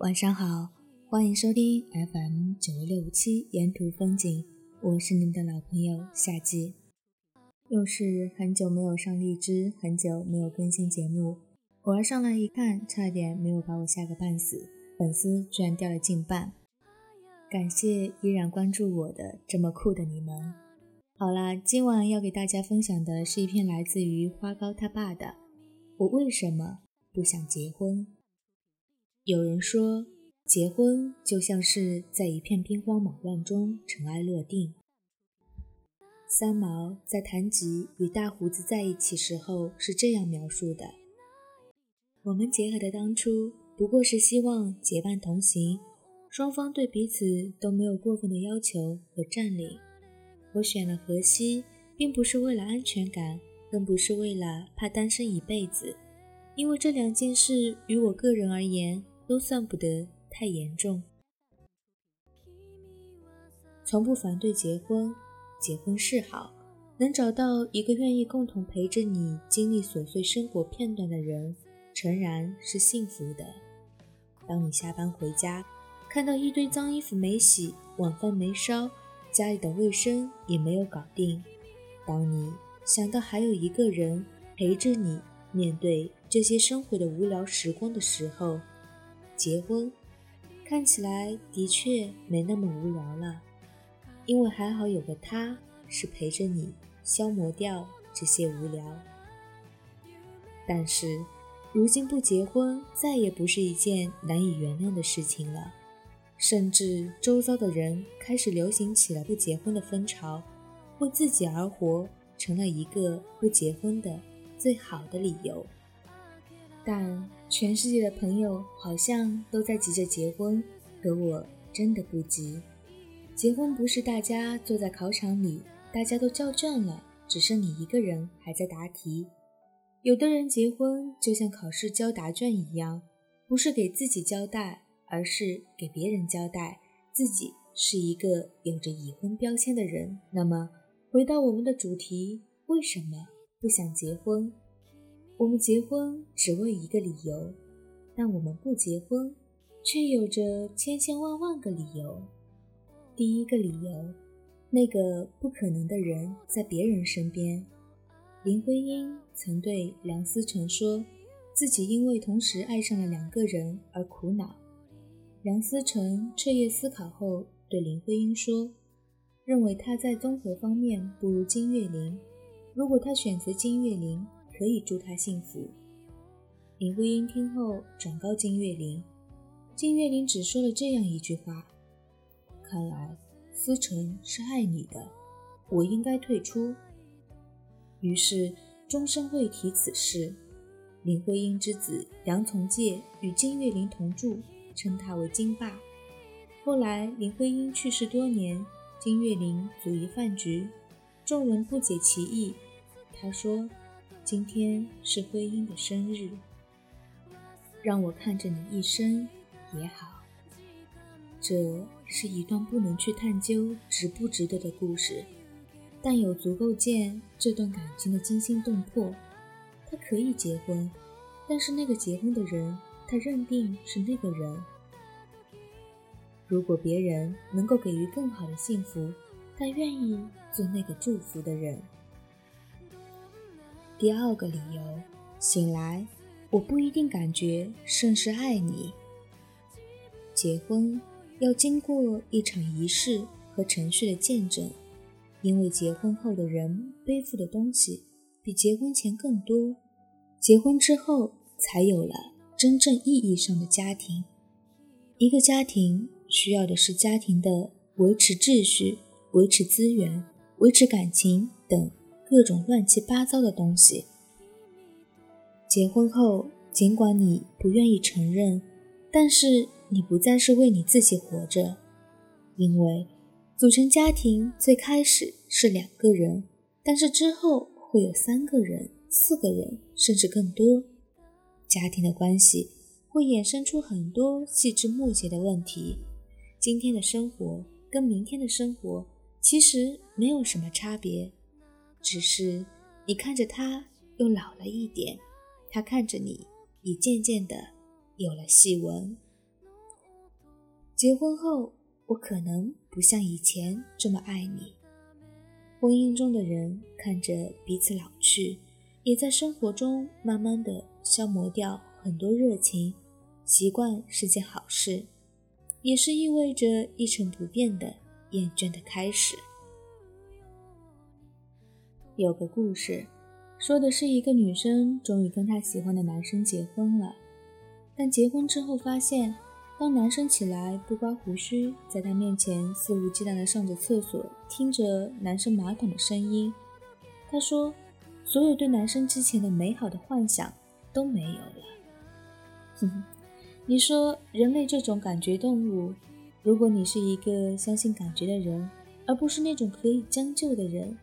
晚上好，欢迎收听 FM 九六五七沿途风景，我是你们的老朋友夏季。又是很久没有上荔枝，很久没有更新节目，偶尔上来一看，差点没有把我吓个半死，粉丝居然掉了近半。感谢依然关注我的这么酷的你们。好啦，今晚要给大家分享的是一篇来自于花糕他爸的《我为什么不想结婚》。有人说，结婚就像是在一片兵荒马乱中尘埃落定。三毛在谈及与大胡子在一起时候是这样描述的：“我们结合的当初不过是希望结伴同行，双方对彼此都没有过分的要求和占领。我选了荷西，并不是为了安全感，更不是为了怕单身一辈子，因为这两件事于我个人而言。”都算不得太严重。从不反对结婚，结婚是好，能找到一个愿意共同陪着你经历琐碎生活片段的人，诚然是幸福的。当你下班回家，看到一堆脏衣服没洗，晚饭没烧，家里的卫生也没有搞定；当你想到还有一个人陪着你面对这些生活的无聊时光的时候，结婚看起来的确没那么无聊了，因为还好有个他是陪着你消磨掉这些无聊。但是如今不结婚再也不是一件难以原谅的事情了，甚至周遭的人开始流行起了不结婚的风潮，为自己而活成了一个不结婚的最好的理由。但全世界的朋友好像都在急着结婚，可我真的不急。结婚不是大家坐在考场里，大家都交卷了，只剩你一个人还在答题。有的人结婚就像考试交答卷一样，不是给自己交代，而是给别人交代自己是一个有着已婚标签的人。那么，回到我们的主题，为什么不想结婚？我们结婚只为一个理由，但我们不结婚却有着千千万万个理由。第一个理由，那个不可能的人在别人身边。林徽因曾对梁思成说，自己因为同时爱上了两个人而苦恼。梁思成彻夜思考后对林徽因说，认为她在综合方面不如金岳霖，如果他选择金岳霖。可以祝他幸福。林徽因听后转告金岳霖，金岳霖只说了这样一句话：“看来思成是爱你的，我应该退出。”于是终身未提此事。林徽因之子杨从诫与金岳霖同住，称他为金爸。后来林徽因去世多年，金岳霖组一饭局，众人不解其意，他说。今天是徽因的生日，让我看着你一生也好。这是一段不能去探究值不值得的故事，但有足够见这段感情的惊心动魄。他可以结婚，但是那个结婚的人，他认定是那个人。如果别人能够给予更好的幸福，他愿意做那个祝福的人。第二个理由，醒来，我不一定感觉甚是爱你。结婚要经过一场仪式和程序的见证，因为结婚后的人背负的东西比结婚前更多，结婚之后才有了真正意义上的家庭。一个家庭需要的是家庭的维持秩序、维持资源、维持感情等。各种乱七八糟的东西。结婚后，尽管你不愿意承认，但是你不再是为你自己活着，因为组成家庭最开始是两个人，但是之后会有三个人、四个人，甚至更多。家庭的关系会衍生出很多细枝末节的问题。今天的生活跟明天的生活其实没有什么差别。只是你看着他又老了一点，他看着你也渐渐的有了细纹。结婚后，我可能不像以前这么爱你。婚姻中的人看着彼此老去，也在生活中慢慢的消磨掉很多热情。习惯是件好事，也是意味着一成不变的厌倦的开始。有个故事，说的是一个女生终于跟她喜欢的男生结婚了，但结婚之后发现，当男生起来不刮胡须，在她面前肆无忌惮的上着厕所，听着男生马桶的声音，她说，所有对男生之前的美好的幻想都没有了。哼哼。你说，人类这种感觉动物，如果你是一个相信感觉的人，而不是那种可以将就的人，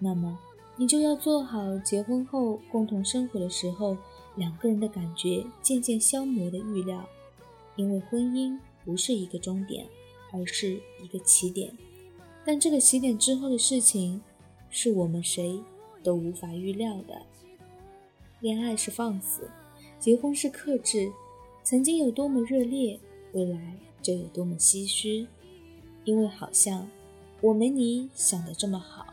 那么你就要做好结婚后共同生活的时候，两个人的感觉渐渐消磨的预料。因为婚姻不是一个终点，而是一个起点。但这个起点之后的事情，是我们谁都无法预料的。恋爱是放肆，结婚是克制。曾经有多么热烈，未来就有多么唏嘘，因为好像我没你想的这么好，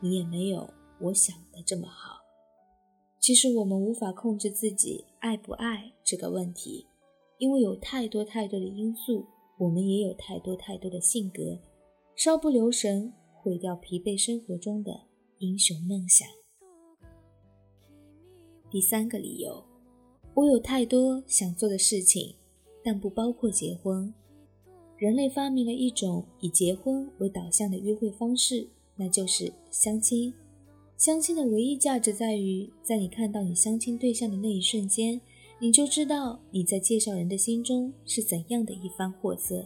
你也没有我想的这么好。其实我们无法控制自己爱不爱这个问题，因为有太多太多的因素，我们也有太多太多的性格，稍不留神毁掉疲惫生活中的英雄梦想。第三个理由。我有太多想做的事情，但不包括结婚。人类发明了一种以结婚为导向的约会方式，那就是相亲。相亲的唯一价值在于，在你看到你相亲对象的那一瞬间，你就知道你在介绍人的心中是怎样的一番货色。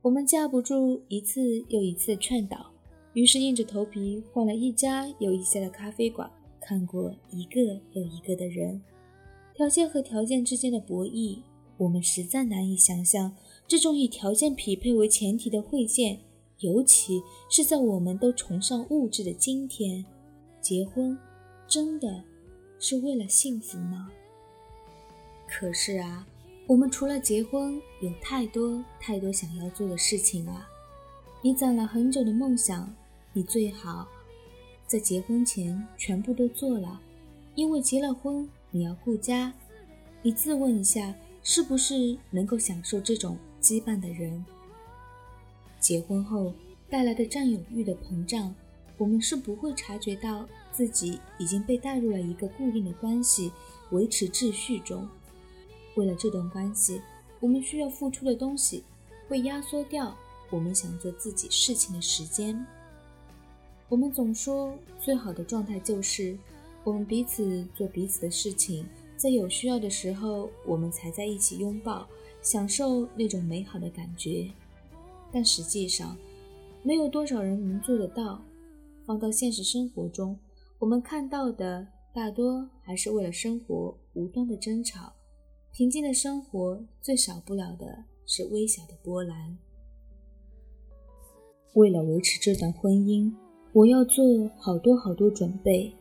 我们架不住一次又一次劝导，于是硬着头皮换了一家又一家的咖啡馆，看过一个又一个的人。条件和条件之间的博弈，我们实在难以想象这种以条件匹配为前提的会见，尤其是在我们都崇尚物质的今天，结婚真的是为了幸福吗？可是啊，我们除了结婚，有太多太多想要做的事情啊！你攒了很久的梦想，你最好在结婚前全部都做了，因为结了婚。你要顾家，你自问一下，是不是能够享受这种羁绊的人？结婚后带来的占有欲的膨胀，我们是不会察觉到自己已经被带入了一个固定的关系维持秩序中。为了这段关系，我们需要付出的东西会压缩掉我们想做自己事情的时间。我们总说最好的状态就是。我们彼此做彼此的事情，在有需要的时候，我们才在一起拥抱，享受那种美好的感觉。但实际上，没有多少人能做得到。放到现实生活中，我们看到的大多还是为了生活无端的争吵。平静的生活最少不了的是微小的波澜。为了维持这段婚姻，我要做好多好多准备。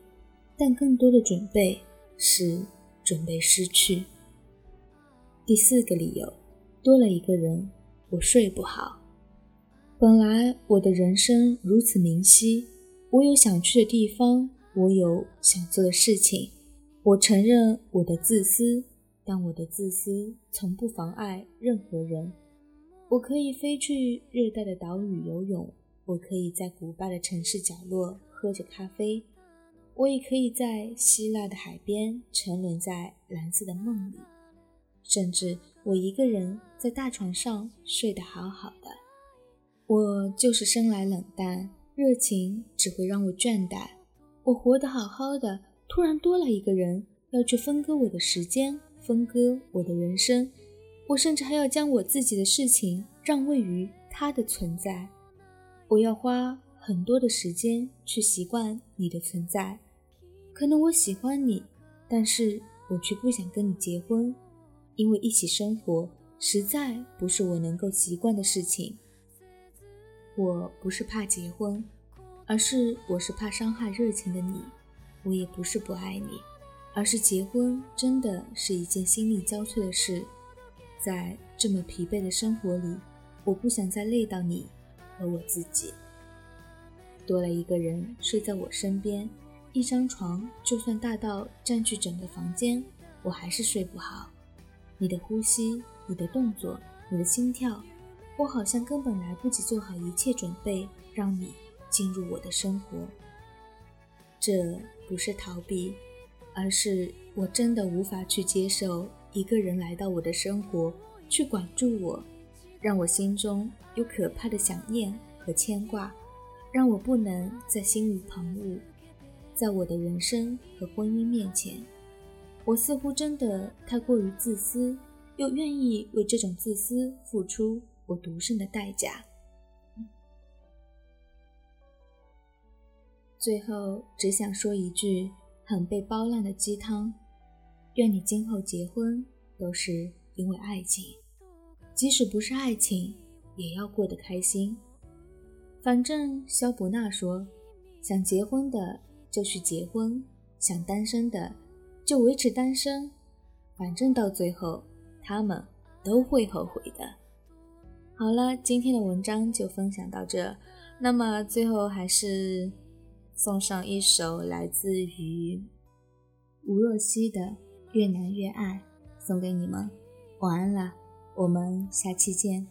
但更多的准备是准备失去。第四个理由，多了一个人，我睡不好。本来我的人生如此明晰，我有想去的地方，我有想做的事情。我承认我的自私，但我的自私从不妨碍任何人。我可以飞去热带的岛屿游泳，我可以在古巴的城市角落喝着咖啡。我也可以在希腊的海边沉沦在蓝色的梦里，甚至我一个人在大床上睡得好好的。我就是生来冷淡，热情只会让我倦怠。我活得好好的，突然多了一个人要去分割我的时间，分割我的人生。我甚至还要将我自己的事情让位于他的存在。我要花很多的时间去习惯你的存在。可能我喜欢你，但是我却不想跟你结婚，因为一起生活实在不是我能够习惯的事情。我不是怕结婚，而是我是怕伤害热情的你。我也不是不爱你，而是结婚真的是一件心力交瘁的事。在这么疲惫的生活里，我不想再累到你和我自己。多了一个人睡在我身边，一张床就算大到占据整个房间，我还是睡不好。你的呼吸，你的动作，你的心跳，我好像根本来不及做好一切准备，让你进入我的生活。这不是逃避，而是我真的无法去接受。一个人来到我的生活，去管住我，让我心中有可怕的想念和牵挂，让我不能在心无旁骛。在我的人生和婚姻面前，我似乎真的太过于自私，又愿意为这种自私付出我独剩的代价。最后，只想说一句很被包烂的鸡汤。愿你今后结婚都是因为爱情，即使不是爱情，也要过得开心。反正肖伯纳说，想结婚的就去结婚，想单身的就维持单身，反正到最后他们都会后悔的。好了，今天的文章就分享到这。那么最后还是送上一首来自于吴若希的。越难越爱，送给你们，晚安了，我们下期见。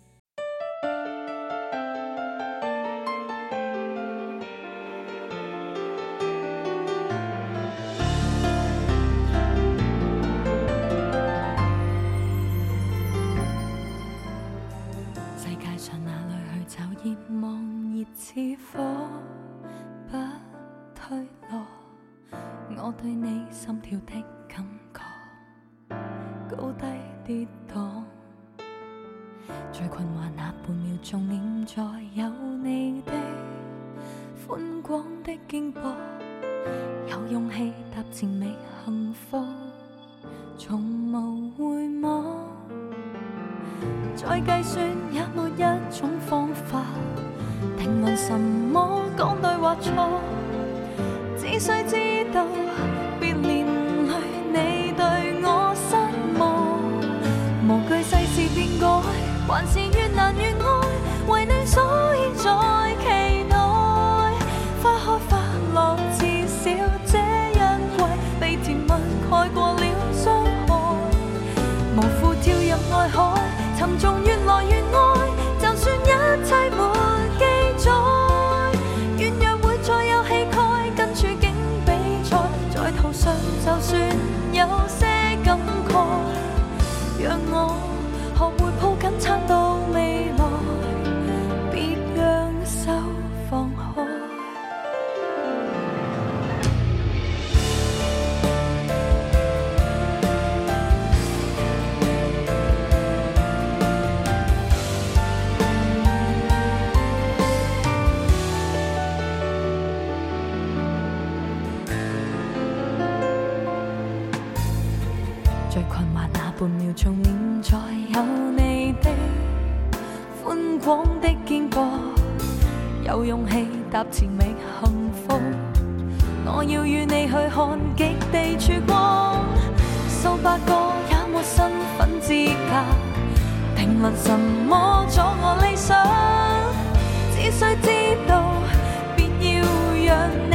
宽广的肩膊，有勇气踏前觅幸福，从无回望。再计算也没一种方法，定论什么讲对或错，只需知有勇气踏前觅幸福。我要与你去看极地曙光，数百个也没身份资格，评论什么阻我理想，只需知道，别要让你